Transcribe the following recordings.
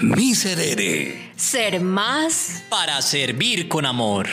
Miserere. Ser más para servir con amor.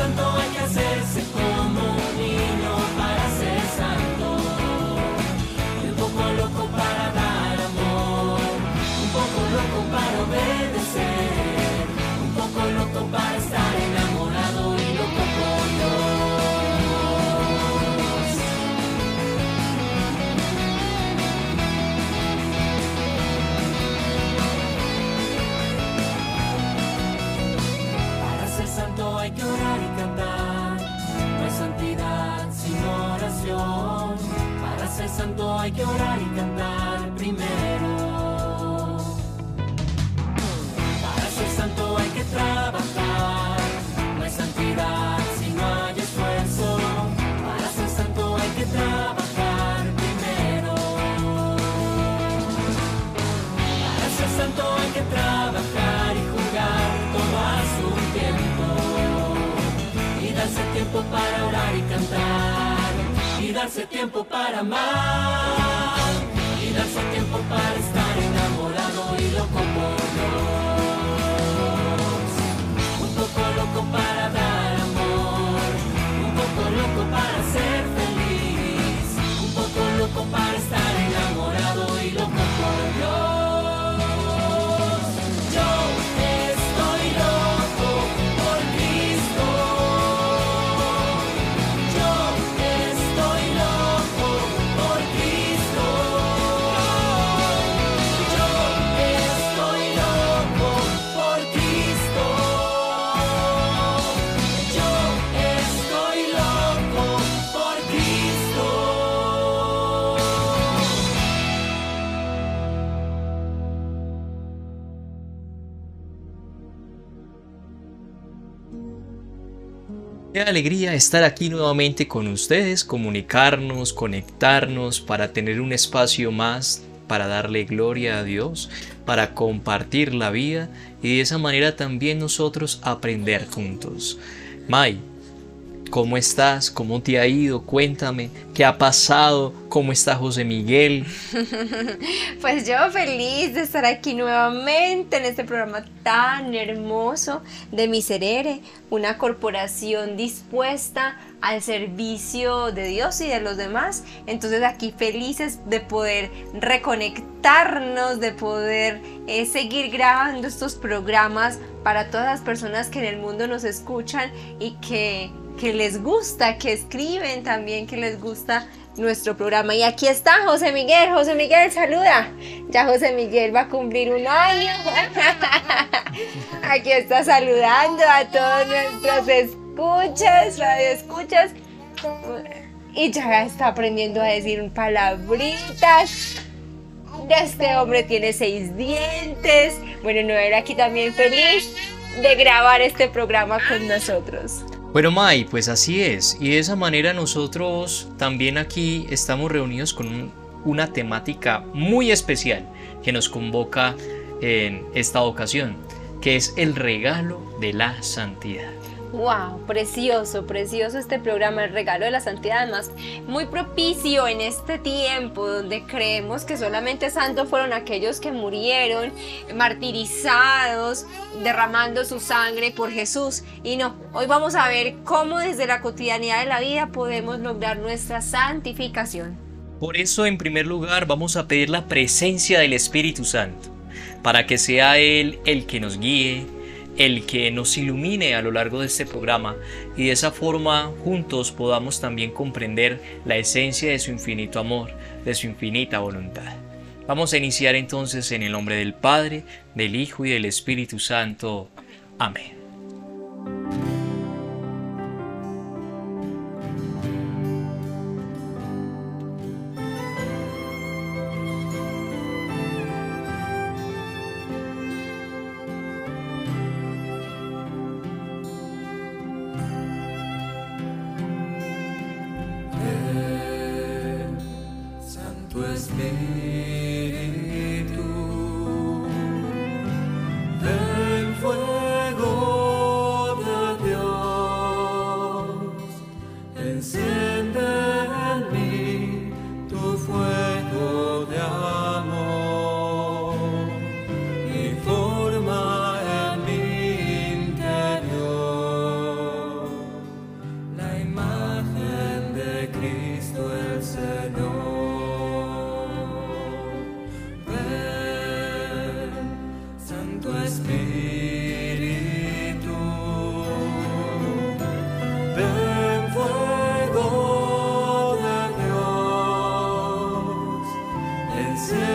Santo hay que hacerse como santo hay que orar y cantar primero. Para ser santo hay que trabajar, no hay santidad si no hay esfuerzo. Para ser santo hay que trabajar primero. Para ser santo hay que trabajar y jugar todo a su tiempo. Y darse tiempo para orar y cantar. Y darse tiempo para amar. Y darse tiempo para estar enamorado y loco por. Un poco loco para dar amor. Un poco loco para ser feliz. Un poco loco para estar Qué alegría estar aquí nuevamente con ustedes, comunicarnos, conectarnos para tener un espacio más para darle gloria a Dios, para compartir la vida y de esa manera también nosotros aprender juntos. May, ¿cómo estás? ¿Cómo te ha ido? Cuéntame, ¿qué ha pasado? ¿Cómo está José Miguel? Pues yo feliz de estar aquí nuevamente en este programa tan hermoso de Miserere, una corporación dispuesta al servicio de Dios y de los demás. Entonces aquí felices de poder reconectarnos, de poder eh, seguir grabando estos programas para todas las personas que en el mundo nos escuchan y que, que les gusta, que escriben también, que les gusta nuestro programa. Y aquí está José Miguel. José Miguel, saluda. Ya José Miguel va a cumplir un año. Aquí está saludando a todos nuestros escuchas, radio escuchas. Y ya está aprendiendo a decir palabritas. Este hombre tiene seis dientes. Bueno, Noel aquí también feliz de grabar este programa con nosotros. Bueno, Mai, pues así es. Y de esa manera nosotros también aquí estamos reunidos con un- una temática muy especial que nos convoca en esta ocasión, que es el regalo de la santidad. Wow, precioso, precioso este programa, el regalo de la santidad, además muy propicio en este tiempo donde creemos que solamente santos fueron aquellos que murieron martirizados, derramando su sangre por Jesús. Y no, hoy vamos a ver cómo desde la cotidianidad de la vida podemos lograr nuestra santificación. Por eso, en primer lugar, vamos a pedir la presencia del Espíritu Santo, para que sea Él el que nos guíe, el que nos ilumine a lo largo de este programa y de esa forma juntos podamos también comprender la esencia de su infinito amor, de su infinita voluntad. Vamos a iniciar entonces en el nombre del Padre, del Hijo y del Espíritu Santo. Amén. and say.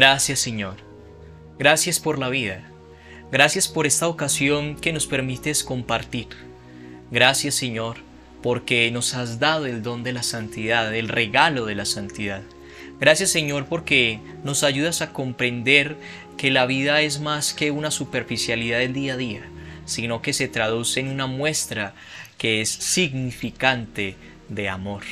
Gracias Señor. Gracias por la vida. Gracias por esta ocasión que nos permites compartir. Gracias Señor porque nos has dado el don de la santidad, el regalo de la santidad. Gracias Señor porque nos ayudas a comprender que la vida es más que una superficialidad del día a día, sino que se traduce en una muestra que es significante de amor.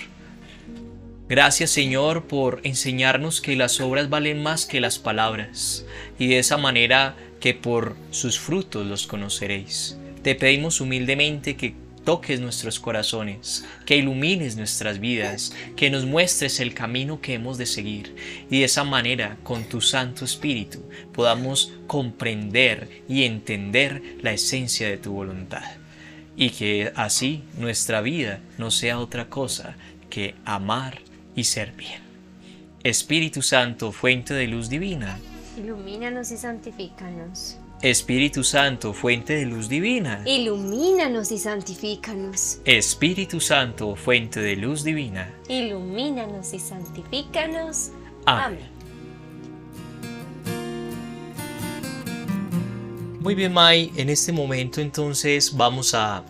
Gracias Señor por enseñarnos que las obras valen más que las palabras y de esa manera que por sus frutos los conoceréis. Te pedimos humildemente que toques nuestros corazones, que ilumines nuestras vidas, que nos muestres el camino que hemos de seguir y de esa manera con tu Santo Espíritu podamos comprender y entender la esencia de tu voluntad y que así nuestra vida no sea otra cosa que amar y servir. Espíritu Santo, fuente de luz divina. Ilumínanos y santifícanos. Espíritu Santo, fuente de luz divina. Ilumínanos y santifícanos. Espíritu Santo, fuente de luz divina. Ilumínanos y santifícanos. Amén. Amén. Muy bien, Mai, en este momento entonces vamos a,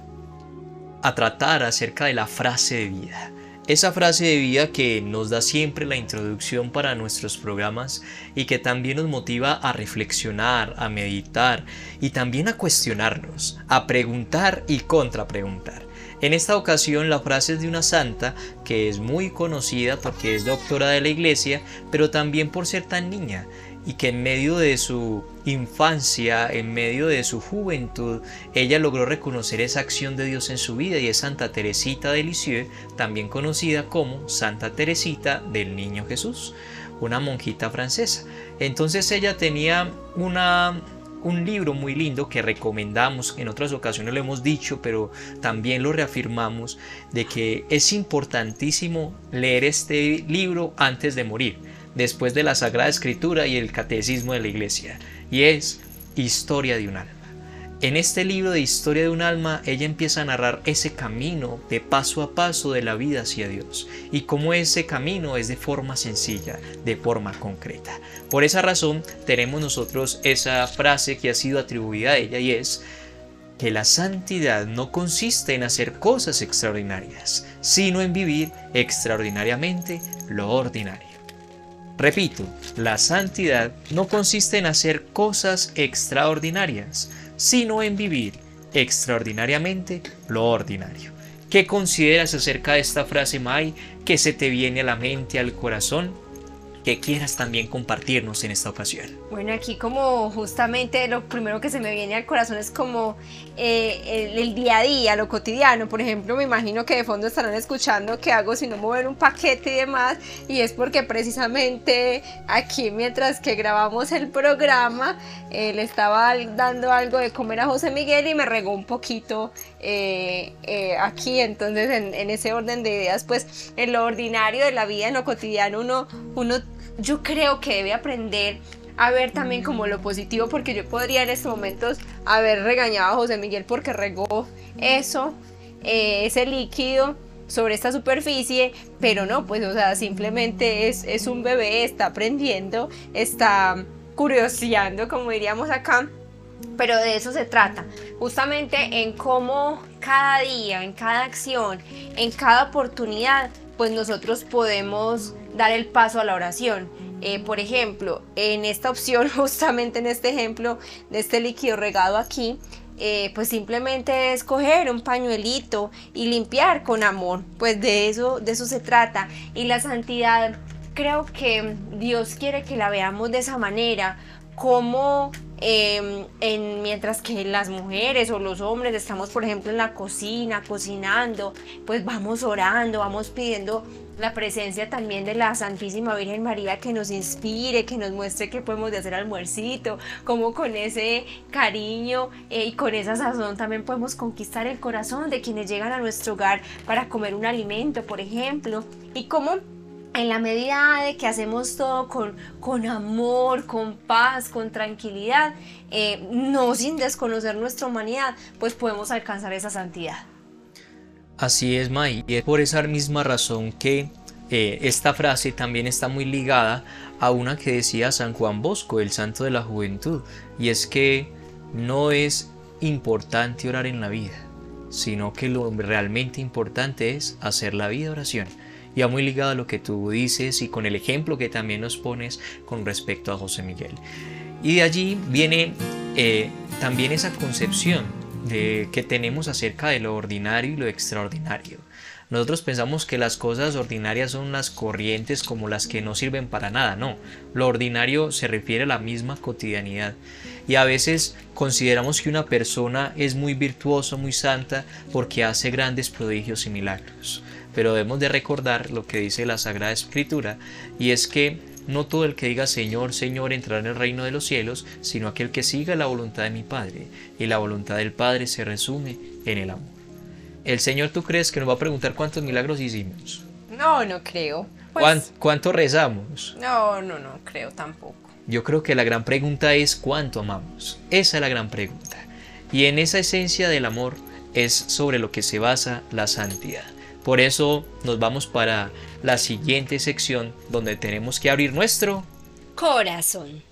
a tratar acerca de la frase de vida. Esa frase de vida que nos da siempre la introducción para nuestros programas y que también nos motiva a reflexionar, a meditar y también a cuestionarnos, a preguntar y contrapreguntar. En esta ocasión la frase es de una santa que es muy conocida porque es doctora de la iglesia, pero también por ser tan niña y que en medio de su infancia, en medio de su juventud, ella logró reconocer esa acción de Dios en su vida y es Santa Teresita de Lisieux, también conocida como Santa Teresita del Niño Jesús, una monjita francesa. Entonces ella tenía una un libro muy lindo que recomendamos, en otras ocasiones lo hemos dicho, pero también lo reafirmamos, de que es importantísimo leer este libro antes de morir, después de la Sagrada Escritura y el Catecismo de la Iglesia, y es Historia de un alma. En este libro de Historia de un alma, ella empieza a narrar ese camino de paso a paso de la vida hacia Dios y cómo ese camino es de forma sencilla, de forma concreta. Por esa razón tenemos nosotros esa frase que ha sido atribuida a ella y es que la santidad no consiste en hacer cosas extraordinarias, sino en vivir extraordinariamente lo ordinario. Repito, la santidad no consiste en hacer cosas extraordinarias, sino en vivir extraordinariamente lo ordinario. ¿Qué consideras acerca de esta frase, Mai? ¿Qué se te viene a la mente, al corazón? Que quieras también compartirnos en esta ocasión. Bueno, aquí como justamente lo primero que se me viene al corazón es como eh, el, día a día, lo cotidiano. Por ejemplo, me imagino que de fondo estarán escuchando qué hago si no mover un paquete y demás. Y es porque precisamente aquí mientras que grabamos el programa, eh, le estaba dando algo de comer a José Miguel y me regó un poquito eh, aquí. Entonces, en, ese orden de ideas, pues en lo ordinario de la vida, en lo cotidiano, uno yo creo que debe aprender a ver también como lo positivo, porque yo podría en estos momentos haber regañado a José Miguel porque regó eso, eh, ese líquido sobre esta superficie, pero no, pues o sea, simplemente es, es un bebé, está aprendiendo, está curioseando, como diríamos acá, pero de eso se trata, justamente en cómo cada día, en cada acción, en cada oportunidad, pues nosotros podemos dar el paso a la oración. Eh, por ejemplo, en esta opción, justamente en este ejemplo de este líquido regado aquí, eh, pues simplemente es coger un pañuelito y limpiar con amor. Pues de eso, de eso se trata. Y la santidad, creo que Dios quiere que la veamos de esa manera, como eh, en, mientras que las mujeres o los hombres estamos, por ejemplo, en la cocina, cocinando, pues vamos orando, vamos pidiendo la presencia también de la Santísima Virgen María que nos inspire, que nos muestre qué podemos de hacer almuercito, cómo con ese cariño eh, y con esa sazón también podemos conquistar el corazón de quienes llegan a nuestro hogar para comer un alimento, por ejemplo, y cómo en la medida de que hacemos todo con, amor, con paz, con tranquilidad, eh, no sin desconocer nuestra humanidad, pues podemos alcanzar esa santidad. Así es, May. Y es por esa misma razón que eh, esta frase también está muy ligada a una que decía San Juan Bosco, el santo de la juventud. Y es que no es importante orar en la vida, sino que lo realmente importante es hacer la vida oración. Y muy ligado a lo que tú dices y con el ejemplo que también nos pones con respecto a José Miguel. Y de allí viene eh, también esa concepción de, que tenemos acerca de lo ordinario y lo extraordinario. Nosotros pensamos que las cosas ordinarias son las corrientes como las que no sirven para nada, no. Lo ordinario se refiere a la misma cotidianidad. Y a veces consideramos que una persona es muy virtuosa, muy santa, porque hace grandes prodigios y milagros. Pero debemos de recordar lo que dice la Sagrada Escritura, y es que no todo el que diga Señor, Señor entrará en el reino de los cielos, sino aquel que siga la voluntad de mi Padre. Y la voluntad del Padre se resume en el amor. El Señor, ¿tú crees que nos va a preguntar cuántos milagros hicimos? No, no creo. Pues, ¿Cuán- ¿Cuánto rezamos? No, no, no creo tampoco. Yo creo que la gran pregunta es cuánto amamos. Esa es la gran pregunta. Y en esa esencia del amor es sobre lo que se basa la santidad. Por eso nos vamos para la siguiente sección donde tenemos que abrir nuestro Corazón.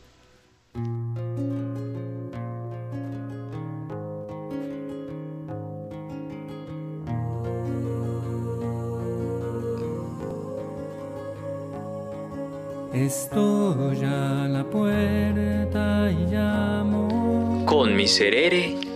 Estoy a la puerta y llamo. con miserere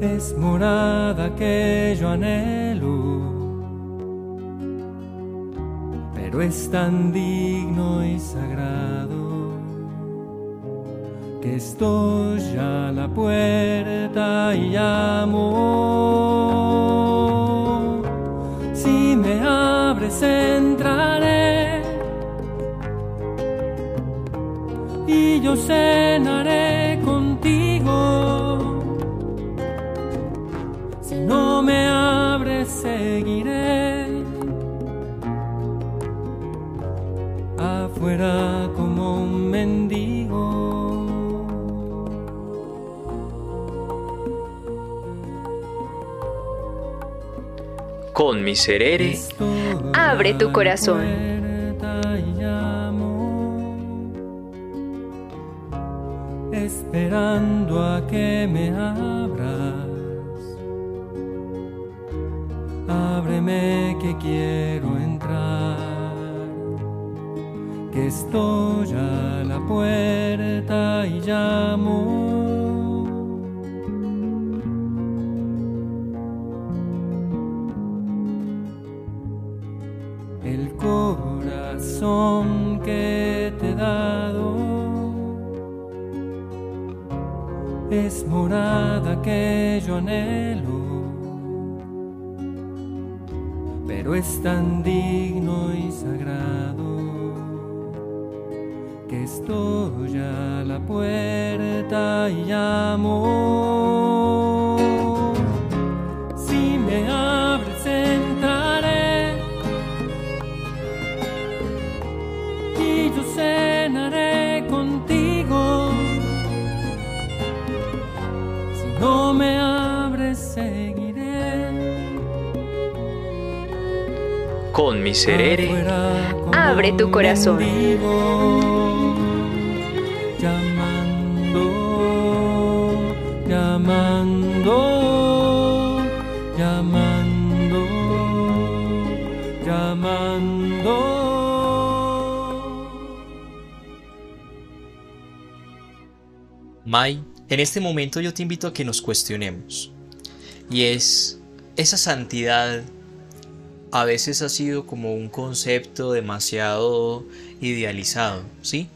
es morada que yo anhelo, pero es tan digno y sagrado que estoy a la puerta y llamo. Si me abres entraré y yo cenaré contigo. No me abres, seguiré afuera como un mendigo. Con miserere, Abre tu corazón. llamo, esperando a que me abras. Quiero entrar, que estoy a la puerta y llamo. el corazón que te he dado es morada que yo anhelo, pero Abre tu corazón. llamando, llamando, llamando, llamando. Mai, en este momento yo te invito a que nos cuestionemos. Y es, esa santidad a veces ha sido como un concepto demasiado idealizado, ¿sí?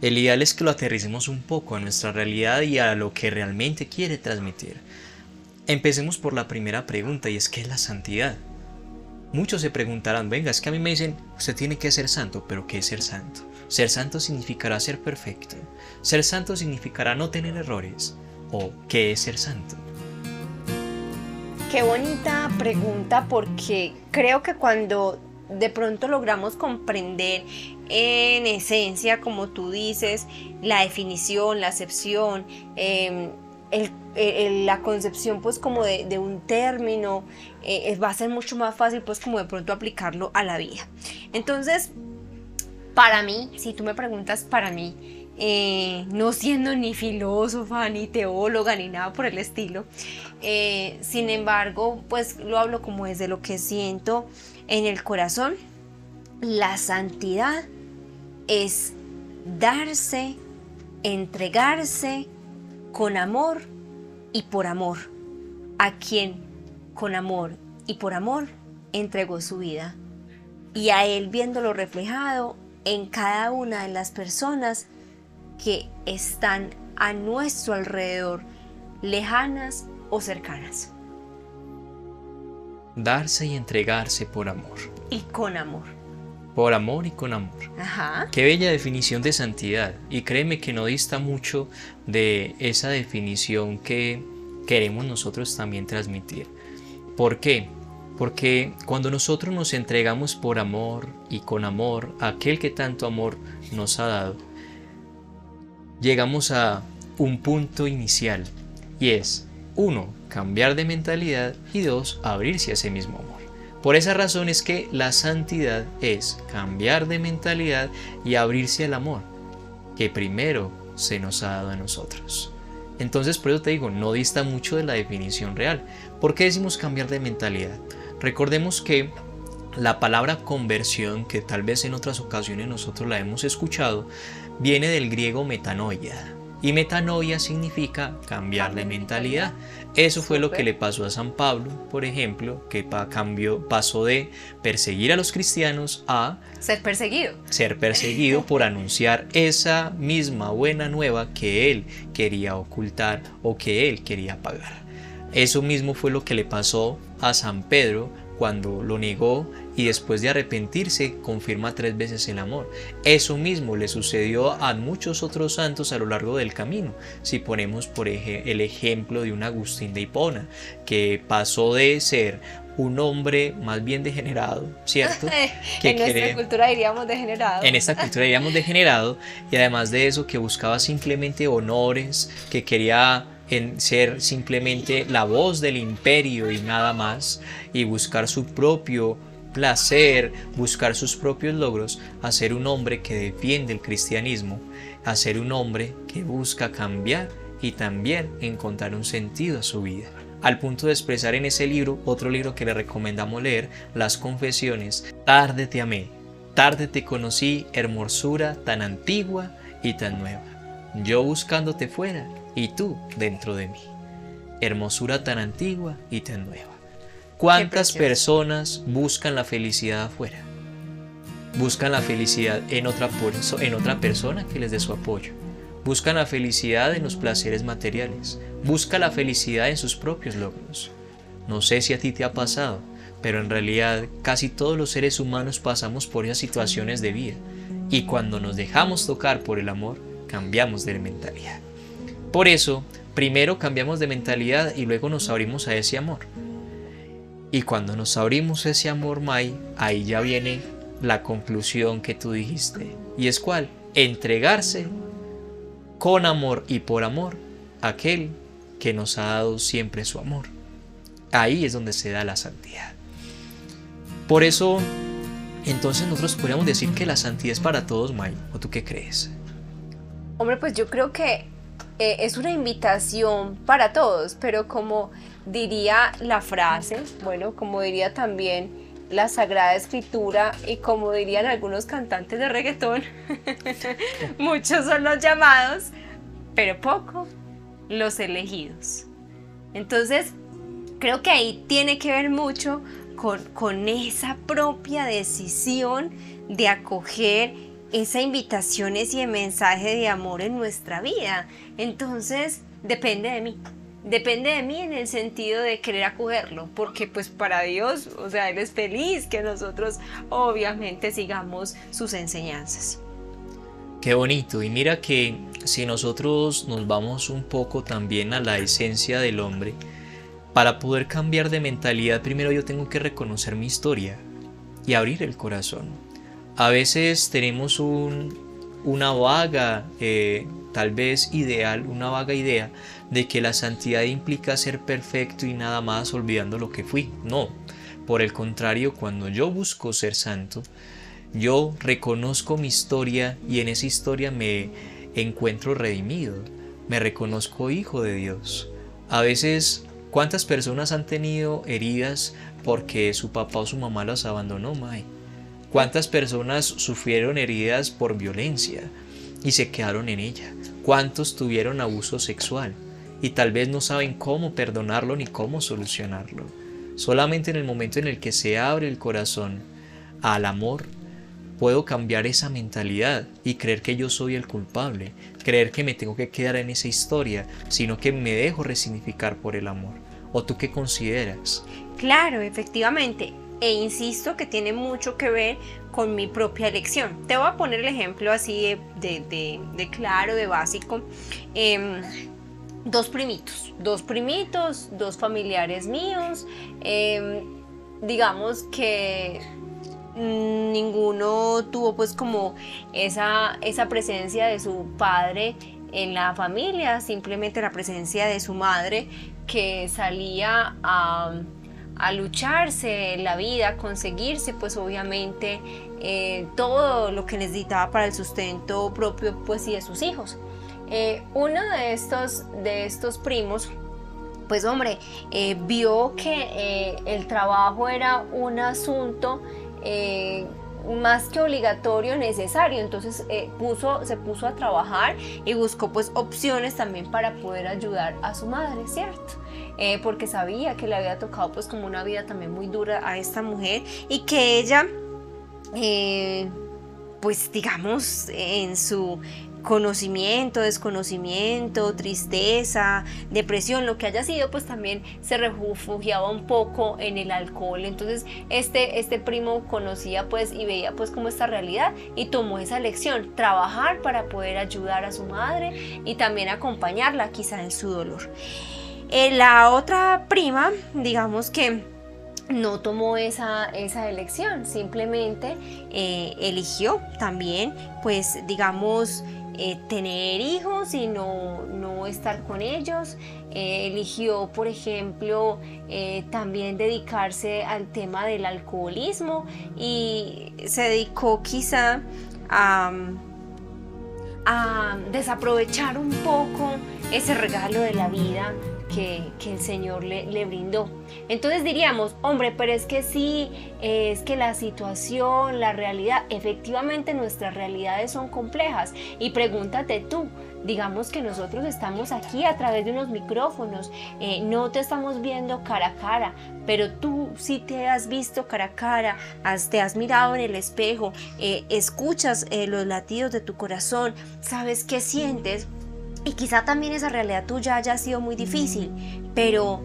El ideal es que lo aterricemos un poco a nuestra realidad y a lo que realmente quiere transmitir. Empecemos por la primera pregunta y es ¿qué es la santidad? Muchos se preguntarán, venga, es que a mí me dicen, usted tiene que ser santo, pero ¿qué es ser santo? Ser santo significará ser perfecto. Ser santo significará no tener errores. ¿O qué es ser santo? Qué bonita pregunta porque creo que cuando de pronto logramos comprender en esencia, como tú dices, la definición, la acepción, el- la concepción pues como de, de un término, eh, va a ser mucho más fácil pues como de pronto aplicarlo a la vida. Entonces, para mí, si tú me preguntas para mí, eh, no siendo ni filósofa, ni teóloga, ni nada por el estilo, eh, sin embargo, pues lo hablo como desde lo que siento en el corazón. La santidad es darse, entregarse con amor y por amor a quien con amor y por amor entregó su vida y a él viéndolo reflejado en cada una de las personas que están a nuestro alrededor, lejanas o cercanas, Darse y entregarse por amor. y con amor. Por amor y con amor. Ajá. Qué bella definición de santidad. Y créeme que no dista mucho de esa definición que queremos nosotros también transmitir. ¿Por qué? Porque cuando nosotros nos entregamos por amor y con amor a aquel que tanto amor nos ha dado, llegamos a un punto inicial y es, uno, cambiar de mentalidad y dos, abrirse a ese mismo amor. Por esa razón es que la santidad es cambiar de mentalidad y abrirse al amor, que primero se nos ha dado a nosotros. Entonces, por eso te digo, no dista mucho de la definición real. ¿Por qué decimos cambiar de mentalidad? Recordemos que la palabra conversión, que tal vez en otras ocasiones nosotros la hemos escuchado, viene del griego metanoia. Y metanoia significa cambiar de mentalidad. Eso fue lo que le pasó a San Pablo, por ejemplo, que pa- cambió, pasó de perseguir a los cristianos a Ser perseguido. ser perseguido por anunciar esa misma buena nueva que él quería ocultar o que él quería pagar. Eso mismo fue lo que le pasó a San Pedro cuando lo negó y después de arrepentirse confirma tres veces el amor. Eso mismo le sucedió a muchos otros santos a lo largo del camino. Si ponemos por ej- el ejemplo de un Agustín de Hipona, que pasó de ser un hombre más bien degenerado, ¿cierto? Que en nuestra cree- cultura diríamos degenerado. en esta cultura diríamos degenerado y además de eso que buscaba simplemente honores, que quería en ser simplemente la voz del imperio y nada más y buscar su propio placer, buscar sus propios logros, a un hombre que defiende el cristianismo, a un hombre que busca cambiar y también encontrar un sentido a su vida. Al punto de expresar en ese libro, otro libro que le recomendamos leer, Las Confesiones, Tarde te amé, tarde te conocí, hermosura tan antigua y tan nueva. Yo buscándote fuera y tú dentro de mí. Hermosura tan antigua y tan nueva. ¿Cuántas personas buscan la felicidad afuera? Buscan la felicidad en otra, perso- en otra persona que les dé su apoyo. Buscan la felicidad en los placeres materiales. Busca la felicidad en sus propios logros. No sé si a ti te ha pasado, pero en realidad casi todos los seres humanos pasamos por esas situaciones de vida. Y cuando nos dejamos tocar por el amor, cambiamos de mentalidad. Por eso, primero cambiamos de mentalidad y luego nos abrimos a ese amor. Y cuando nos abrimos ese amor, Mai, ahí ya viene la conclusión que tú dijiste. ¿Y es cuál? Entregarse con amor y por amor a aquel que nos ha dado siempre su amor. Ahí es donde se da la santidad. Por eso, entonces nosotros podríamos decir que la santidad es para todos, Mai. ¿O tú qué crees? Hombre, pues yo creo que eh, es una invitación para todos, pero como diría la frase, bueno, como diría también la Sagrada Escritura y como dirían algunos cantantes de reggaetón, muchos son los llamados, pero poco los elegidos. Entonces, creo que ahí tiene que ver mucho con, con esa propia decisión de acoger esa invitación, ese mensaje de amor en nuestra vida. Entonces, depende de mí. Depende de mí en el sentido de querer acogerlo, porque pues para Dios, o sea, Él es feliz que nosotros obviamente sigamos sus enseñanzas. Qué bonito. Y mira que si nosotros nos vamos un poco también a la esencia del hombre, para poder cambiar de mentalidad, primero yo tengo que reconocer mi historia y abrir el corazón. A veces tenemos un, una vaga, eh, tal vez ideal, una vaga idea de que la santidad implica ser perfecto y nada más olvidando lo que fui. No, por el contrario, cuando yo busco ser santo, yo reconozco mi historia y en esa historia me encuentro redimido, me reconozco hijo de Dios. A veces, ¿cuántas personas han tenido heridas porque su papá o su mamá las abandonó, May? ¿Cuántas personas sufrieron heridas por violencia y se quedaron en ella? ¿Cuántos tuvieron abuso sexual y tal vez no saben cómo perdonarlo ni cómo solucionarlo? Solamente en el momento en el que se abre el corazón al amor, puedo cambiar esa mentalidad y creer que yo soy el culpable, creer que me tengo que quedar en esa historia, sino que me dejo resignificar por el amor. ¿O tú qué consideras? Claro, efectivamente. E insisto que tiene mucho que ver con mi propia elección. Te voy a poner el ejemplo así de, de- de- claro, de básico. Em, dos primitos, dos primitos, dos familiares míos. em, digamos que ninguno tuvo pues como esa, esa presencia de su padre en la familia, simplemente la presencia de su madre que salía a, lucharse la vida, conseguirse pues obviamente eh, todo lo que necesitaba para el sustento propio pues y de sus hijos. Eh, uno de estos, de estos primos pues hombre, eh, vio que eh, el trabajo era un asunto eh, más que obligatorio, necesario. Entonces puso, se puso a trabajar y buscó pues opciones también para poder ayudar a su madre, ¿cierto? Porque sabía que le había tocado pues como una vida también muy dura a esta mujer y que ella, pues digamos, en su conocimiento, desconocimiento, tristeza, depresión, lo que haya sido, pues también se refugiaba un poco en el alcohol. Entonces, este, este primo conocía pues y veía pues como esta realidad y tomó esa lección, trabajar para poder ayudar a su madre y también acompañarla quizá en su dolor. Eh, la otra prima, digamos que no tomó esa, esa elección, simplemente eh, eligió también, pues digamos, eh, tener hijos y no, no estar con ellos. Eh, eligió, por ejemplo, eh, también dedicarse al tema del alcoholismo y se dedicó quizá a, a desaprovechar un poco ese regalo de la vida que, el Señor le, le, brindó. Entonces diríamos, hombre, pero es que sí, es que la situación, la realidad, efectivamente nuestras realidades son complejas. Y pregúntate tú, digamos que nosotros estamos aquí a través de unos micrófonos, eh, no te estamos viendo cara a cara, pero tú sí te has visto cara a cara, has, te has mirado en el espejo, eh, escuchas eh, los latidos de tu corazón, sabes qué sientes y quizá también esa realidad tuya haya sido muy difícil, pero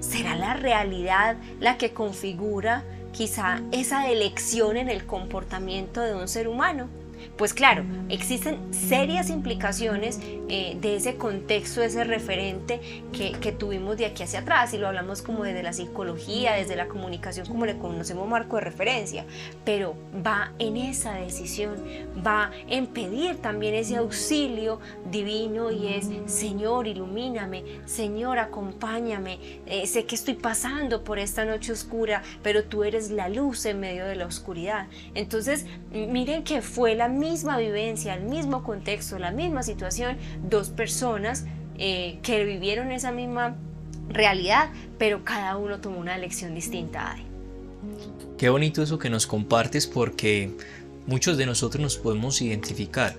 ¿será la realidad la que configura quizá esa elección en el comportamiento de un ser humano? Pues claro, existen serias implicaciones eh, de ese contexto, ese referente que, que, tuvimos de aquí hacia atrás, y lo hablamos como desde la psicología, desde la comunicación, como le conocemos marco de referencia, pero va en esa decisión, va en pedir también ese auxilio divino y es, Señor, ilumíname, Señor, acompáñame, eh, sé que estoy pasando por esta noche oscura, pero tú eres la luz en medio de la oscuridad. Entonces, miren que fue la misma vivencia, el mismo contexto, la misma situación, dos personas eh, que vivieron esa misma realidad, pero cada uno tomó una elección distinta. Qué bonito eso que nos compartes porque muchos de nosotros nos podemos identificar.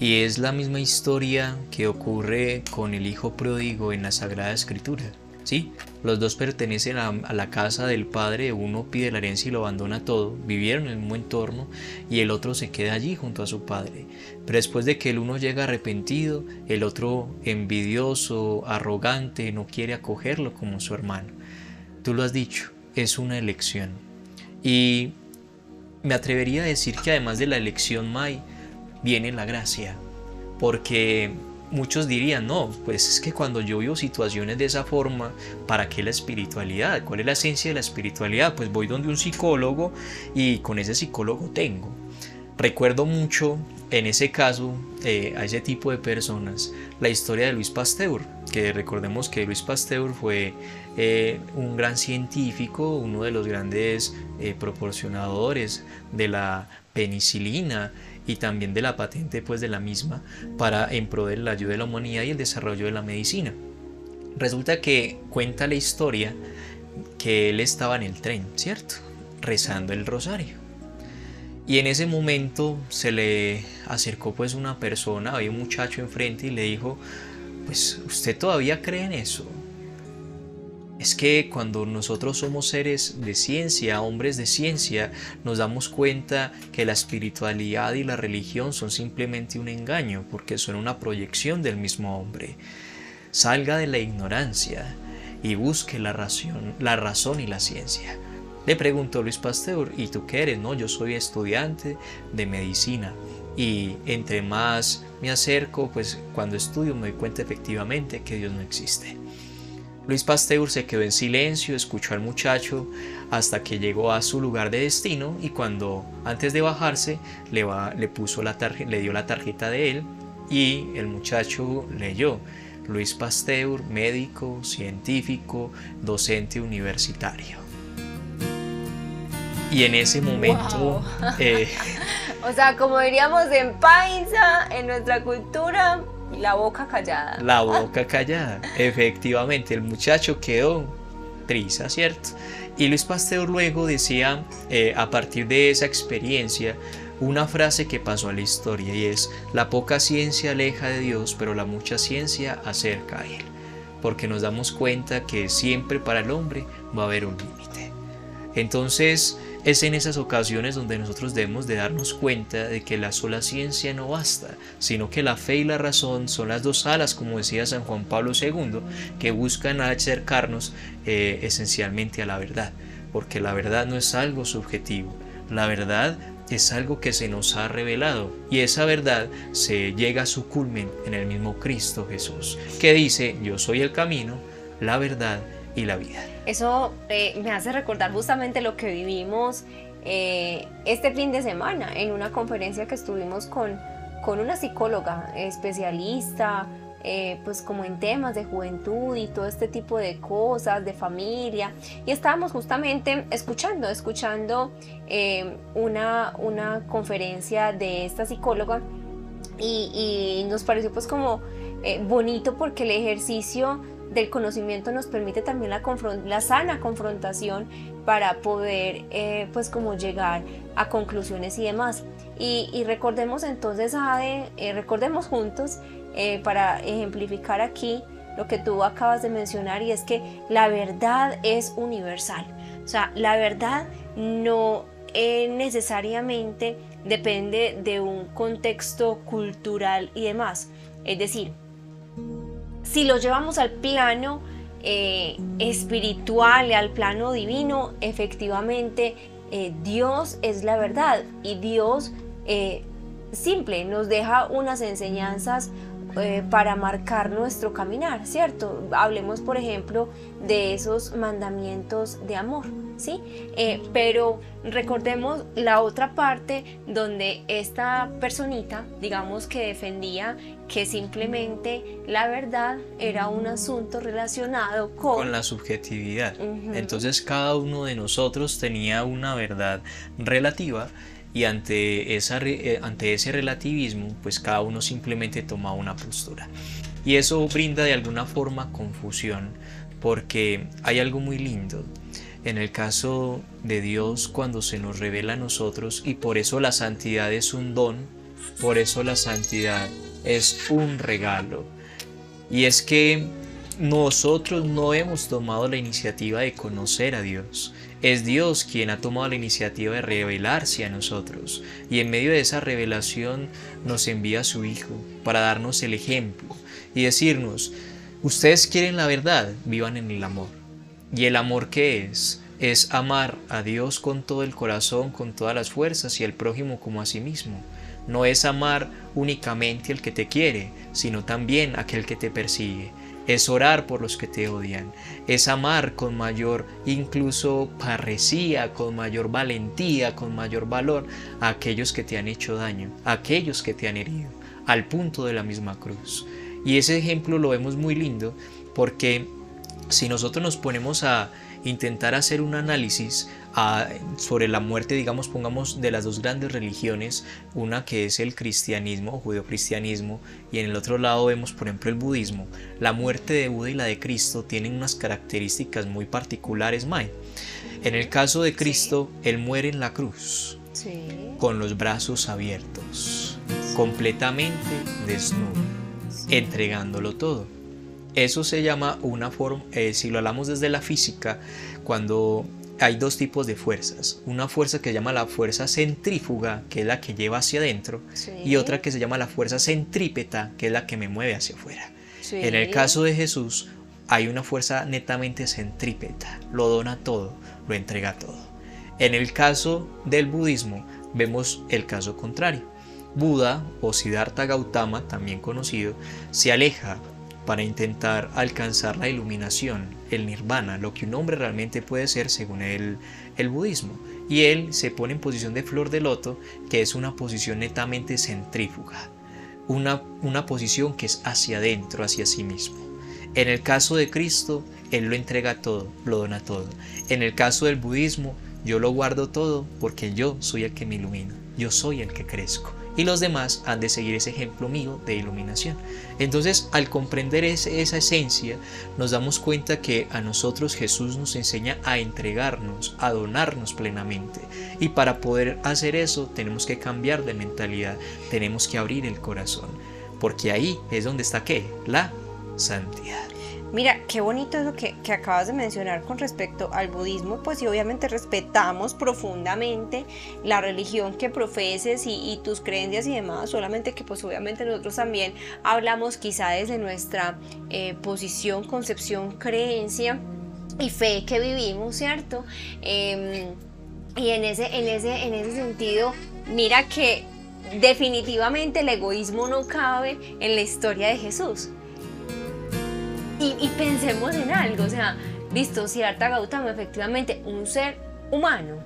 Y es la misma historia que ocurre con el hijo pródigo en la Sagrada Escritura. ¿Sí? Los dos pertenecen a, la casa del padre, uno pide la herencia y lo abandona todo, vivieron en el mismo entorno y el otro se queda allí junto a su padre. Pero después de que el uno llega arrepentido, el otro envidioso, arrogante, no quiere acogerlo como su hermano. Tú lo has dicho, es una elección. Y me atrevería a decir que además de la elección, May, viene la gracia, porque muchos dirían, no, pues es que cuando yo vivo situaciones de esa forma, ¿para qué la espiritualidad? ¿Cuál es la esencia de la espiritualidad? Pues voy donde un psicólogo y con ese psicólogo tengo. Recuerdo mucho en ese caso eh, a ese tipo de personas la historia de Luis Pasteur, que recordemos que Luis Pasteur fue eh, un gran científico, uno de los grandes eh, proporcionadores de la penicilina y también de la patente pues de la misma para en pro de la ayuda de la humanidad y el desarrollo de la medicina. Resulta que cuenta la historia que él estaba en el tren, ¿cierto? Rezando el rosario. Y en ese momento se le acercó pues una persona, había un muchacho enfrente y le dijo, pues usted todavía cree en eso. Es que cuando nosotros somos seres de ciencia, hombres de ciencia, nos damos cuenta que la espiritualidad y la religión son simplemente un engaño, porque son una proyección del mismo hombre. Salga de la ignorancia y busque la razón, la razón y la ciencia. Le preguntó Luis Pasteur, ¿y tú qué eres? No, yo soy estudiante de medicina. Y entre más me acerco, pues cuando estudio me doy cuenta efectivamente que Dios no existe. Luis Pasteur se quedó en silencio, escuchó al muchacho hasta que llegó a su lugar de destino y cuando antes de bajarse le, va, le, puso la le dio la tarjeta de él y el muchacho leyó. Luis Pasteur, médico, científico, docente universitario. Y en ese momento, eh, O sea, como diríamos en Paisa, en nuestra cultura, la boca callada. la boca callada. Efectivamente, el muchacho quedó triste, ¿cierto? Y Luis Pasteur luego decía, eh, a partir de esa experiencia, una frase que pasó a la historia y es, la poca ciencia aleja de Dios, pero la mucha ciencia acerca a Él. Porque nos damos cuenta que siempre para el hombre va a haber un límite. Entonces es en esas ocasiones donde nosotros debemos de darnos cuenta de que la sola ciencia no basta, sino que la fe y la razón son las dos alas, como decía San Juan Pablo II, que buscan acercarnos eh, esencialmente a la verdad, porque la verdad no es algo subjetivo, la verdad es algo que se nos ha revelado y esa verdad se llega a su culmen en el mismo Cristo Jesús, que dice, yo soy el camino, la verdad y la vida. Eso eh, me hace recordar justamente lo que vivimos eh, este fin de semana en una conferencia que estuvimos con, con una psicóloga especialista, eh, pues como en temas de juventud y todo este tipo de cosas, de familia. Y estábamos justamente escuchando, escuchando eh, una, una conferencia de esta psicóloga y, y nos pareció pues como eh, bonito porque el ejercicio del conocimiento nos permite también la, la sana confrontación para poder eh, pues como llegar a conclusiones y demás. Y, y recordemos entonces, Ade, eh, recordemos juntos eh, para ejemplificar aquí lo que tú acabas de mencionar y es que la verdad es universal. O sea, la verdad no eh, necesariamente depende de un contexto cultural y demás. Es decir, si lo llevamos al plano eh, espiritual, al plano divino, efectivamente eh, Dios es la verdad y Dios eh, simple nos deja unas enseñanzas eh, para marcar nuestro caminar, ¿cierto? Hablemos, por ejemplo, de esos mandamientos de amor, ¿sí? Eh, pero recordemos la otra parte donde esta personita, digamos que defendía que simplemente la verdad era un asunto relacionado con... con la subjetividad. Entonces cada uno de nosotros tenía una verdad relativa y ante, esa, eh, ante ese relativismo pues cada uno simplemente tomaba una postura. Y eso brinda de alguna forma confusión porque hay algo muy lindo en el caso de Dios cuando se nos revela a nosotros y por eso la santidad es un don, por eso la santidad es un regalo. Y es que nosotros no hemos tomado la iniciativa de conocer a Dios. Es Dios quien ha tomado la iniciativa de revelarse a nosotros. Y en medio de esa revelación nos envía a su Hijo para darnos el ejemplo y decirnos, ustedes quieren la verdad, vivan en el amor. ¿Y el amor qué es? Es amar a Dios con todo el corazón, con todas las fuerzas y al prójimo como a sí mismo. No es amar únicamente al que te quiere, sino también aquel que te persigue. Es orar por los que te odian. Es amar con mayor incluso parresía, con mayor valentía, con mayor valor a aquellos que te han hecho daño, a aquellos que te han herido, al punto de la misma cruz. Y ese ejemplo lo vemos muy lindo porque si nosotros nos ponemos a intentar hacer un análisis a- sobre la muerte, digamos, pongamos de las dos grandes religiones, una que es el cristianismo, judeocristianismo, y en el otro lado vemos, por ejemplo, el budismo. La muerte de Buda y la de Cristo tienen unas características muy particulares, May. En el caso de Cristo, Él muere en la cruz, Sí. con los brazos abiertos, completamente desnudo, entregándolo todo. Eso se llama una forma, eh, si lo hablamos desde la física, cuando hay dos tipos de fuerzas. Una fuerza que se llama la fuerza centrífuga, que es la que lleva hacia adentro, Sí. y otra que se llama la fuerza centrípeta, que es la que me mueve hacia afuera. Sí. En el caso de Jesús, hay una fuerza netamente centrípeta, lo dona todo, lo entrega todo. En el caso del budismo, vemos el caso contrario. Buda o Siddhartha Gautama, también conocido, se aleja para intentar alcanzar la iluminación, el nirvana, lo que un hombre realmente puede ser según el, el budismo. Y él se pone en posición de flor de loto, que es una posición netamente centrífuga. una, una posición que es hacia adentro, hacia sí mismo. En el caso de Cristo, Él lo entrega todo, lo dona todo. En el caso del budismo, yo lo guardo todo porque yo soy el que me ilumina, yo soy el que crezco. Y los demás han de seguir ese ejemplo mío de iluminación. Entonces, al comprender esa esencia, nos damos cuenta que a nosotros Jesús nos enseña a entregarnos, a donarnos plenamente. Y para poder hacer eso, tenemos que cambiar de mentalidad, tenemos que abrir el corazón. Porque ahí es donde está qué? La santidad. Mira, qué bonito es lo que, acabas de mencionar con respecto al budismo, pues y obviamente respetamos profundamente la religión que profeses y, y tus creencias y demás, solamente que pues obviamente nosotros también hablamos quizá desde nuestra eh, posición, concepción, creencia y fe que vivimos, ¿cierto? Em, y en ese, en, ese, en ese sentido, mira que definitivamente el egoísmo no cabe en la historia de Jesús. Y, pensemos en algo, o sea, listo, Siddhartha Gautama, efectivamente, un ser humano,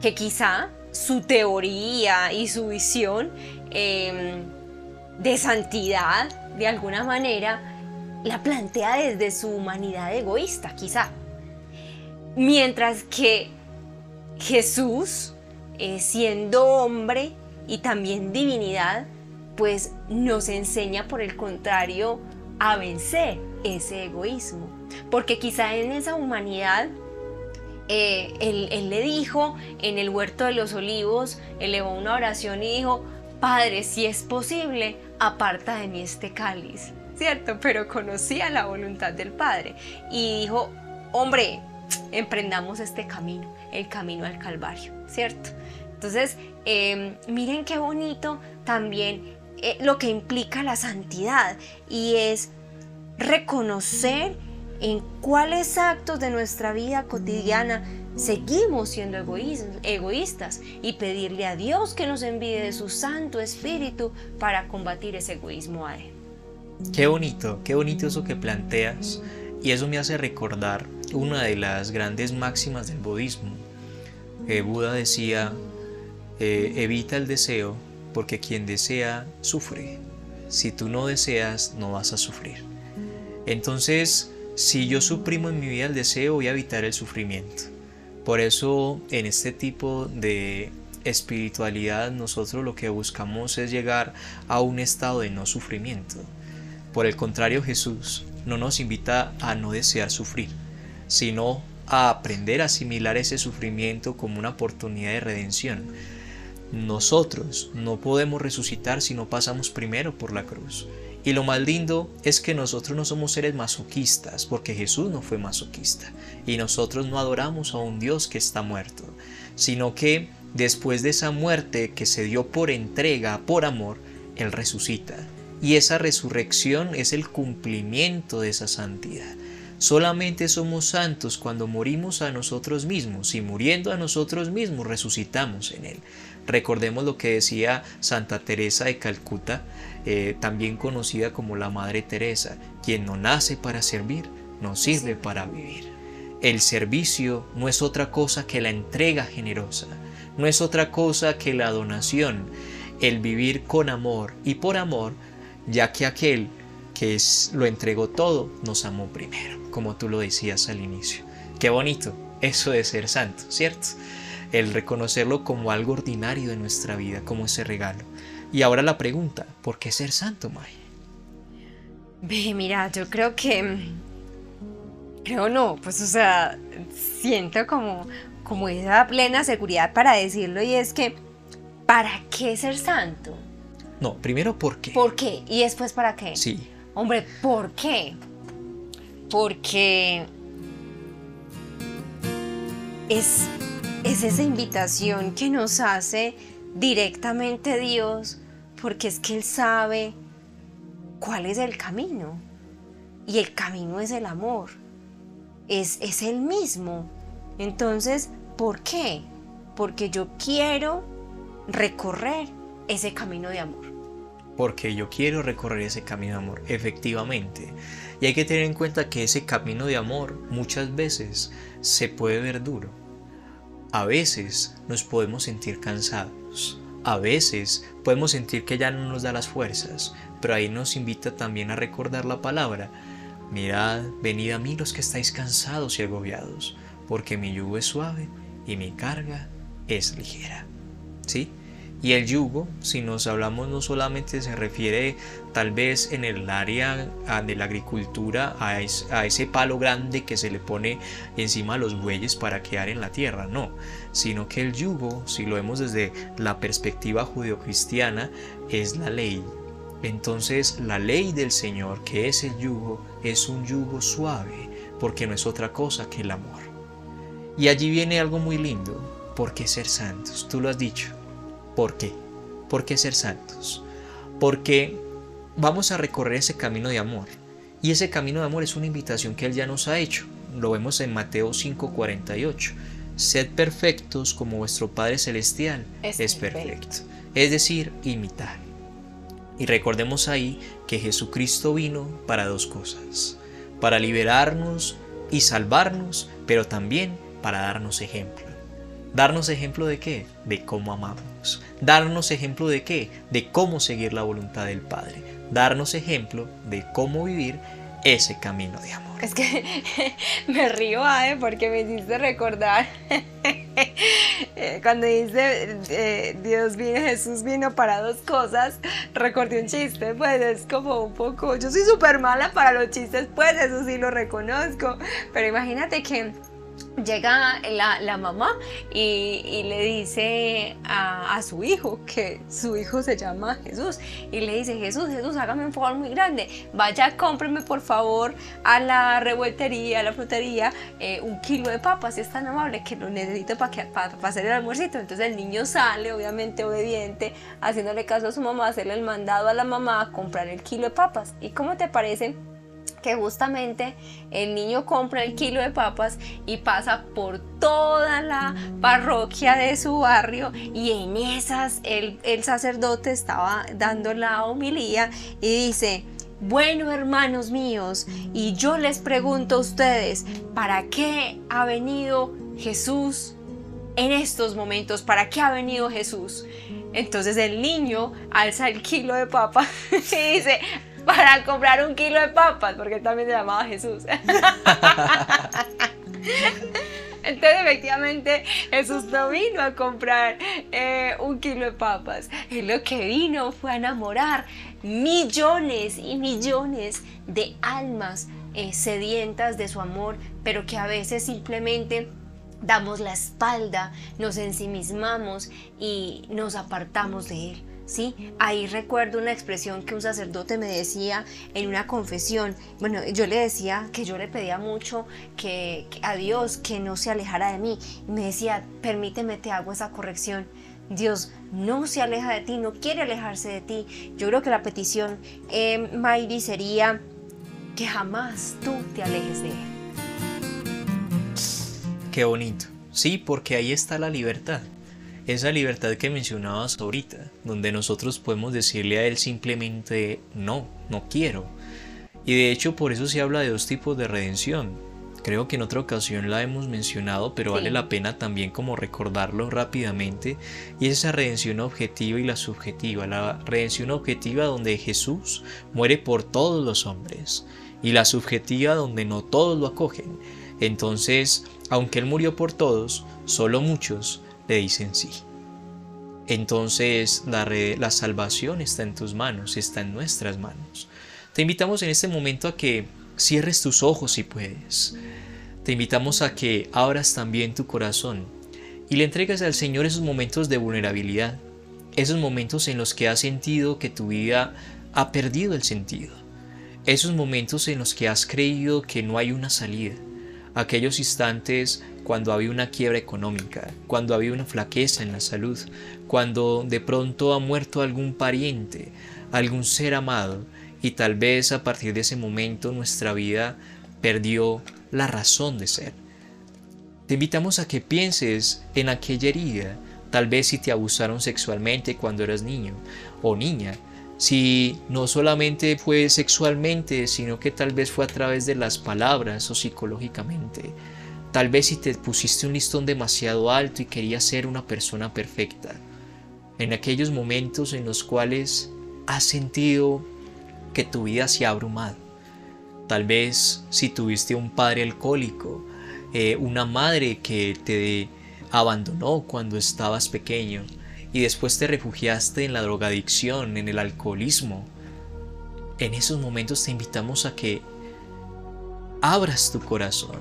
que quizá su teoría y su visión eh, de santidad, de alguna manera, la plantea desde su humanidad egoísta, quizá. Mientras que Jesús, eh, siendo hombre y también divinidad, pues nos enseña por el contrario a vencer ese egoísmo. Porque quizá en esa humanidad, eh, él, le dijo en el huerto de los olivos, elevó una oración y dijo, Padre, si es posible, aparta de mí este cáliz. ¿Cierto? Pero conocía la voluntad del Padre. Y dijo, hombre, emprendamos este camino, el camino al Calvario, ¿cierto? Entonces, eh, miren qué bonito también eh, lo que implica la santidad y es reconocer en cuáles actos de nuestra vida cotidiana seguimos siendo egoístas, y pedirle a Dios que nos envíe de su Santo Espíritu para combatir ese egoísmo a Él. Qué bonito, qué bonito eso que planteas. Y eso me hace recordar una de las grandes máximas del budismo. Eh, Buda decía, eh, evita el deseo porque quien desea sufre. Si tú no deseas, no vas a sufrir. Entonces, si yo suprimo en mi vida el deseo, voy a evitar el sufrimiento. Por eso, en este tipo de espiritualidad, nosotros lo que buscamos es llegar a un estado de no sufrimiento. Por el contrario, Jesús no nos invita a no desear sufrir, sino a aprender a asimilar ese sufrimiento como una oportunidad de redención. Nosotros no podemos resucitar si no pasamos primero por la cruz. Y lo más lindo es que nosotros no somos seres masoquistas, porque Jesús no fue masoquista. Y nosotros no adoramos a un Dios que está muerto, sino que después de esa muerte que se dio por entrega, por amor, Él resucita. Y esa resurrección es el cumplimiento de esa santidad. Solamente somos santos cuando morimos a nosotros mismos y muriendo a nosotros mismos resucitamos en Él. Recordemos lo que decía Santa Teresa de Calcuta, eh, también conocida como la Madre Teresa, quien no nace para servir, no sirve para vivir. El servicio no es otra cosa que la entrega generosa, no es otra cosa que la donación, el vivir con amor y por amor, ya que aquel que es, lo entregó todo nos amó primero, como tú lo decías al inicio. Qué bonito eso de ser santo, ¿cierto? El reconocerlo como algo ordinario de nuestra vida, como ese regalo. Y ahora la pregunta, ¿por qué ser santo, May? Ve, mira, yo creo que. Creo no, pues o sea, siento como, como esa plena seguridad para decirlo y es que, ¿para qué ser santo? No, primero, ¿por qué? ¿Por qué? Y después, ¿para qué? Sí, Hombre, ¿por qué? Porque es, es esa invitación que nos hace directamente Dios, porque es que Él sabe cuál es el camino. Y el camino es el amor. Es, es el mismo. Entonces, ¿por qué? Porque yo quiero recorrer ese camino de amor. porque yo quiero recorrer ese camino de amor, efectivamente. Y hay que tener en cuenta que ese camino de amor muchas veces se puede ver duro. A veces nos podemos sentir cansados. A veces podemos sentir que ya no nos da las fuerzas, pero ahí nos invita también a recordar la palabra. Mirad, venid a mí los que estáis cansados y agobiados, porque mi yugo es suave y mi carga es ligera. ¿Sí? Y el yugo, si nos hablamos no solamente se refiere tal vez en el área de la agricultura a, es- a ese palo grande que se le pone encima a los bueyes para quedar en la tierra, no, sino que el yugo, si lo vemos desde la perspectiva judeocristiana, es la ley. Entonces la ley del Señor, que es el yugo, es un yugo suave, porque no es otra cosa que el amor. Y allí viene algo muy lindo, ¿por qué ser santos? Tú lo has dicho. ¿Por qué? ¿Por qué ser santos? Porque vamos a recorrer ese camino de amor. Y ese camino de amor es una invitación que Él ya nos ha hecho. Lo vemos en Mateo 5:48. Sed perfectos como vuestro Padre Celestial Es es, perfecto. perfecto. Es decir, imitar. Y recordemos ahí que Jesucristo vino para dos cosas. Para liberarnos y salvarnos, pero también para darnos ejemplo. ¿Darnos ejemplo de qué? De cómo amamos. ¿Darnos ejemplo de qué? De cómo seguir la voluntad del Padre. Darnos ejemplo de cómo vivir ese camino de amor. Es que me río, Ade, porque me hiciste recordar cuando dice eh, Dios vino, Jesús vino para dos cosas. Recordé un chiste, pues es como un poco. Yo soy súper mala para los chistes, pues eso sí lo reconozco. Pero imagínate que llega la, la mamá y, y le dice a, a su hijo que su hijo se llama Jesús y le dice Jesús, Jesús, hágame un favor muy grande, vaya, cómpreme por favor a la revueltería, a la frutería, eh, un kilo de papas, es tan amable que lo necesito para para hacer el almuercito. Entonces el niño sale, obviamente obediente, haciéndole caso a su mamá, hacerle el mandado a la mamá a comprar el kilo de papas. ¿Y cómo te parece? Justamente el niño compra el kilo de papas y pasa por toda la parroquia de su barrio y en esas el, el sacerdote estaba dando la homilía y dice, bueno hermanos míos, y yo les pregunto a ustedes, ¿para qué ha venido Jesús en estos momentos? ¿Para qué ha venido Jesús? Entonces el niño alza el kilo de papas y dice, para comprar un kilo de papas, porque él también se llamaba Jesús. Entonces efectivamente Jesús no vino a comprar eh, un kilo de papas. Él lo que vino fue a enamorar millones y millones de almas eh, sedientas de su amor, pero que a veces simplemente damos la espalda, nos ensimismamos y nos apartamos de Él. ¿Sí? Ahí recuerdo una expresión que un sacerdote me decía en una confesión. Bueno, yo le decía que yo le pedía mucho que, a Dios que no se alejara de mí. Me decía, permíteme, te hago esa corrección. Dios no se aleja de ti, no quiere alejarse de ti. Yo creo que la petición, eh, Mayri, sería que jamás tú te alejes de Él. Qué bonito. Sí, porque ahí está la libertad. Esa libertad que mencionabas ahorita, donde nosotros podemos decirle a Él simplemente no, no quiero. Y de hecho por eso se habla de dos tipos de redención. Creo que en otra ocasión la hemos mencionado, pero Sí. vale la pena también como recordarlo rápidamente. Y es esa redención objetiva y la subjetiva. La redención objetiva donde Jesús muere por todos los hombres. Y la subjetiva donde no todos lo acogen. Entonces, aunque Él murió por todos, solo muchos le dicen sí. Entonces la, la salvación está en tus manos, está en nuestras manos. Te invitamos en este momento a que cierres tus ojos si puedes. Te invitamos a que abras también tu corazón y le entregues al Señor esos momentos de vulnerabilidad, esos momentos en los que has sentido que tu vida ha perdido el sentido, esos momentos en los que has creído que no hay una salida, aquellos instantes cuando había una quiebra económica, cuando había una flaqueza en la salud, cuando de pronto ha muerto algún pariente, algún ser amado, y tal vez a partir de ese momento nuestra vida perdió la razón de ser. Te invitamos a que pienses en aquella herida, tal vez si te abusaron sexualmente cuando eras niño o niña, si no solamente fue sexualmente, sino que tal vez fue a través de las palabras o psicológicamente. Tal vez si te pusiste un listón demasiado alto y querías ser una persona perfecta. en aquellos momentos en los cuales has sentido que tu vida se ha abrumado. Tal vez si tuviste un padre alcohólico, eh, una madre que te abandonó cuando estabas pequeño y después te refugiaste en la drogadicción, en el alcoholismo. En esos momentos te invitamos a que abras tu corazón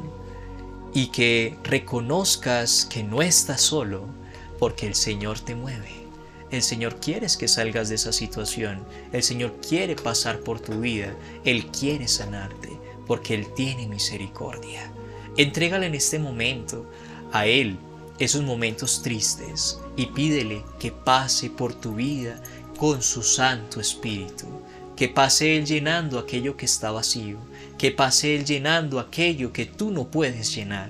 y que reconozcas que no estás solo porque el Señor te mueve. El Señor quiere que salgas de esa situación. El Señor quiere pasar por tu vida. Él quiere sanarte porque Él tiene misericordia. Entrégale en este momento a Él esos momentos tristes y pídele que pase por tu vida con su Santo Espíritu. Que pase Él llenando aquello que está vacío. Que pase Él llenando aquello que tú no puedes llenar.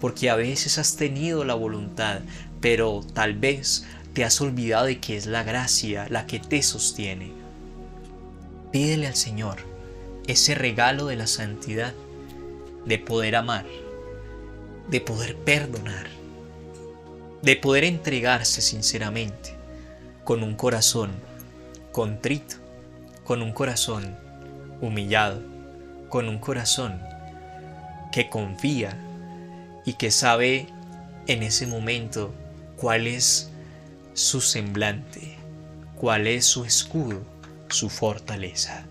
Porque a veces has tenido la voluntad, pero tal vez te has olvidado de que es la gracia la que te sostiene. Pídele al Señor ese regalo de la santidad, de poder amar, de poder perdonar, de poder entregarse sinceramente, con un corazón contrito, con un corazón humillado, con un corazón que confía y que sabe en ese momento cuál es su semblante, cuál es su escudo, su fortaleza.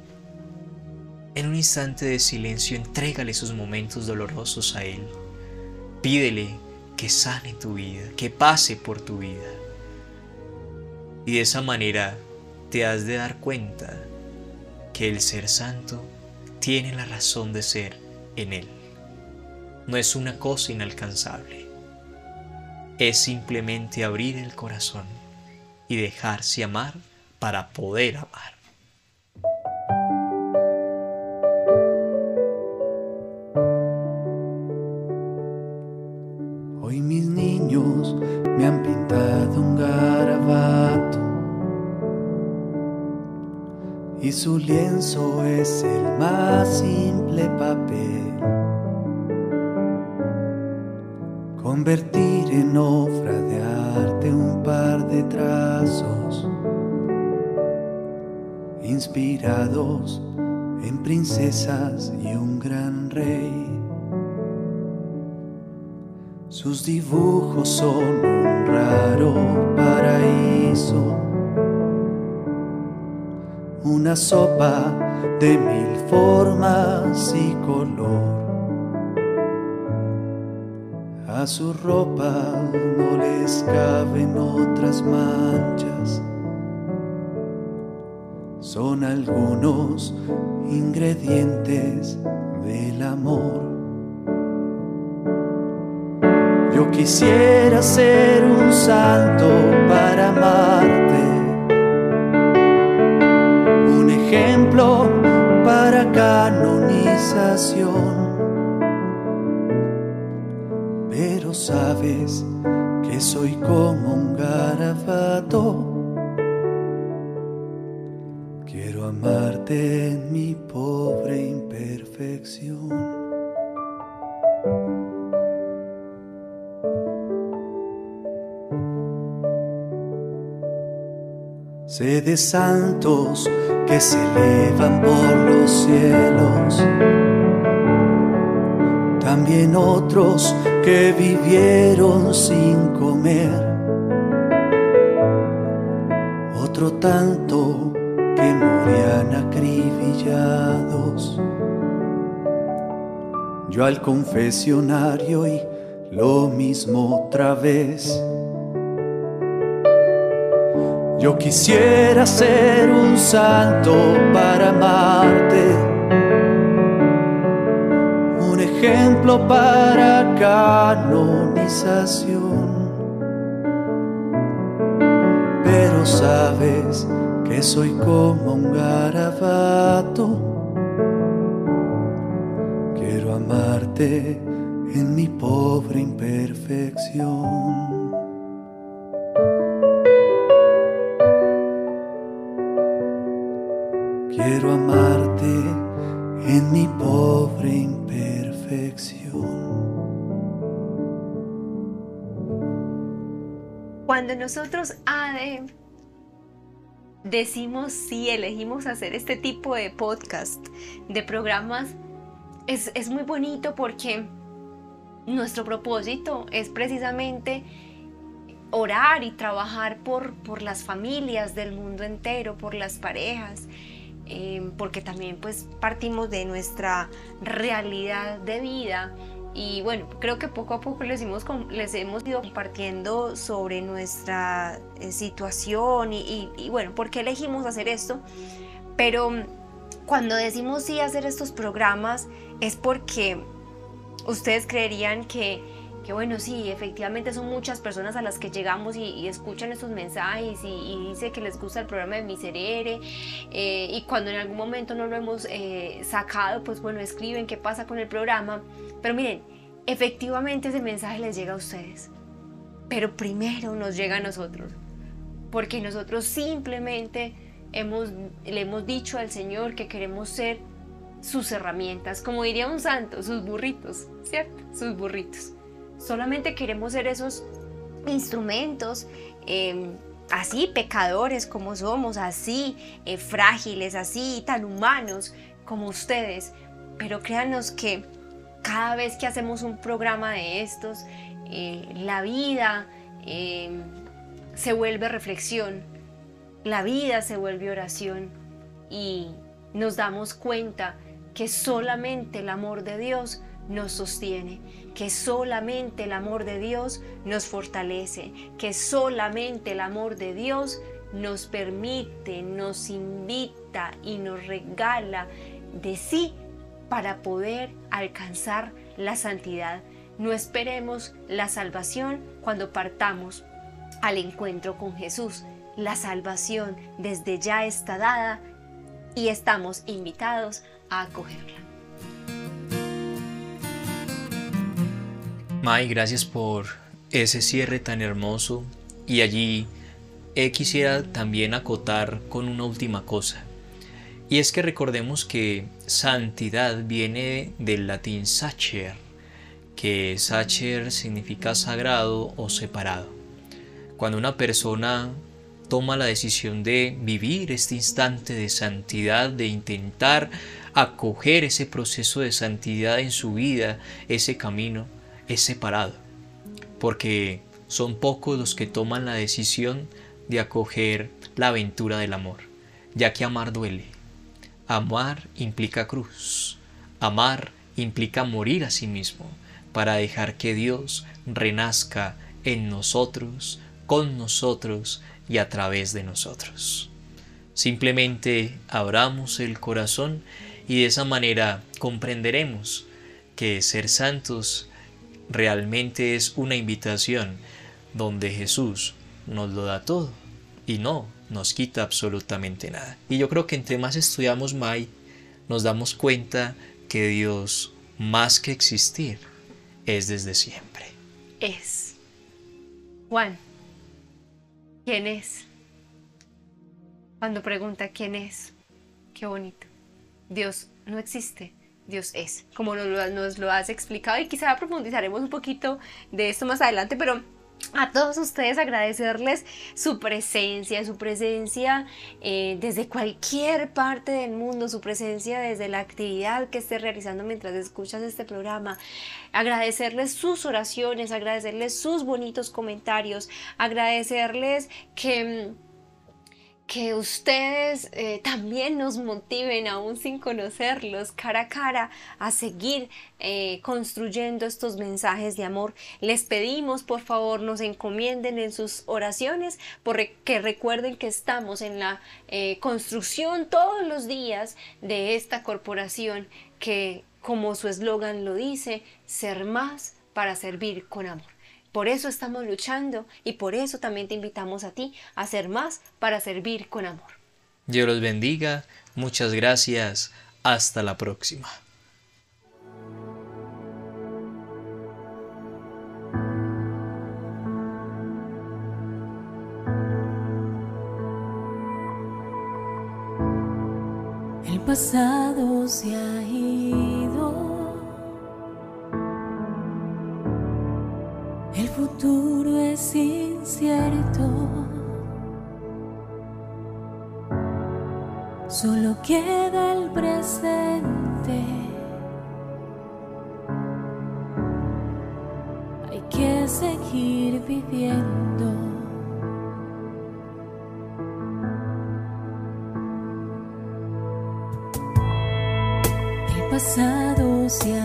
En un instante de silencio, entrégale esos momentos dolorosos a Él. Pídele que sane tu vida, que pase por tu vida. Y de esa manera te has de dar cuenta que el ser santo tiene la razón de ser en Él. No es una cosa inalcanzable. Es simplemente abrir el corazón y dejarse amar para poder amar. Lienzo es el más simple papel. Convertir en obra de arte un par de trazos inspirados en princesas y un gran rey. Sus dibujos son un raro paraíso, una sopa de mil formas y color. A su ropa no les caben otras manchas, son algunos ingredientes del amor. Yo quisiera ser un santo para amarte, ejemplo para canonización. Pero sabes que soy como un garabato. Quiero amarte en mi pobre imperfección. Sé de santos que se elevan por los cielos, también otros que vivieron sin comer, otro tanto que morían acribillados. Yo al confesionario y lo mismo otra vez. Yo quisiera ser un santo para amarte, un ejemplo para canonización. Pero sabes que soy como un garabato. Quiero amarte en mi pobre imperfección. Cuando nosotros, Ade, decimos sí, elegimos hacer este tipo de podcast, de programas, es, es muy bonito porque nuestro propósito es precisamente orar y trabajar por, por las familias del mundo entero, por las parejas, eh, porque también pues partimos de nuestra realidad de vida y bueno, creo que poco a poco les hemos, les hemos ido compartiendo sobre nuestra eh, situación y, bueno, por qué elegimos hacer esto, pero cuando decimos sí hacer estos programas es porque ustedes creerían que, que bueno, sí, efectivamente son muchas personas a las que llegamos y, y escuchan estos mensajes y, y dice que les gusta el programa de Miserere eh, y cuando en algún momento no lo hemos eh, sacado, pues bueno, escriben qué pasa con el programa. Pero miren, efectivamente ese mensaje les llega a ustedes, pero primero nos llega a nosotros, porque nosotros simplemente hemos, le hemos dicho al Señor que queremos ser sus herramientas, como diría un santo, sus burritos, ¿cierto? Sus burritos. Solamente queremos ser esos instrumentos, eh, así pecadores como somos, así eh, frágiles, así tan humanos como ustedes. Pero créanos que cada vez que hacemos un programa de estos, eh, la vida eh, se vuelve reflexión, la vida se vuelve oración y nos damos cuenta que solamente el amor de Dios nos sostiene, que solamente el amor de Dios nos fortalece, que solamente el amor de Dios nos permite, nos invita y nos regala de sí para poder alcanzar la santidad. No esperemos la salvación cuando partamos al encuentro con Jesús. La salvación desde ya está dada y estamos invitados a acogerla. May, gracias por ese cierre tan hermoso. Y allí quisiera también acotar con una última cosa. Y es que recordemos que santidad viene del latín sacer, que sacer significa sagrado o separado. Cuando una persona toma la decisión de vivir este instante de santidad, de intentar acoger ese proceso de santidad en su vida, ese camino, es separado, porque son pocos los que toman la decisión de acoger la aventura del amor, ya que amar duele. Amar implica cruz, amar implica morir a sí mismo para dejar que Dios renazca en nosotros, con nosotros y a través de nosotros. Simplemente abramos el corazón y de esa manera comprenderemos que ser santos realmente es una invitación donde Jesús nos lo da todo y no nos quita absolutamente nada. Y yo creo que entre más estudiamos Mai, nos damos cuenta que Dios, más que existir, es desde siempre. Es. Juan, ¿quién es? Cuando pregunta quién es, qué bonito. Dios no existe, Dios es, como nos lo, has explicado y quizá profundizaremos un poquito de esto más adelante, pero a todos ustedes agradecerles su presencia, su presencia eh, desde cualquier parte del mundo, su presencia desde la actividad que estés realizando mientras escuchas este programa, agradecerles sus oraciones, agradecerles sus bonitos comentarios, agradecerles que... que ustedes eh, también nos motiven, aún sin conocerlos, cara a cara, a seguir eh, construyendo estos mensajes de amor. Les pedimos, por favor, nos encomienden en sus oraciones, porque recuerden que estamos en la eh, construcción todos los días de esta corporación que, como su eslogan lo dice, ser más para servir con amor. Por eso estamos luchando y por eso también te invitamos a ti a hacer más para servir con amor. Dios los bendiga, muchas gracias, hasta la próxima. El pasado se ha ido. futuro es incierto. Solo queda el presente. Hay que seguir viviendo. El pasado se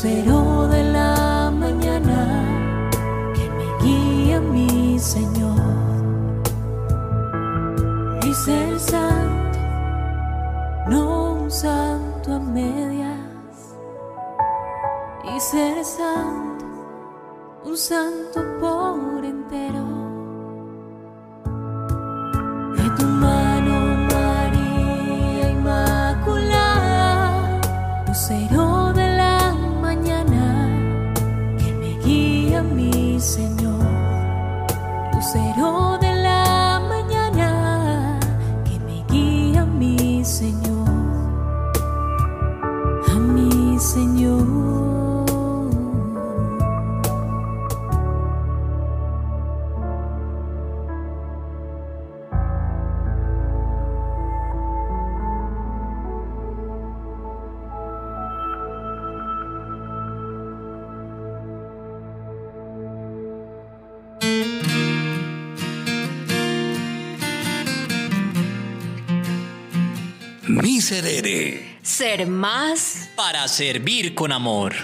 será. Ser más para servir con amor.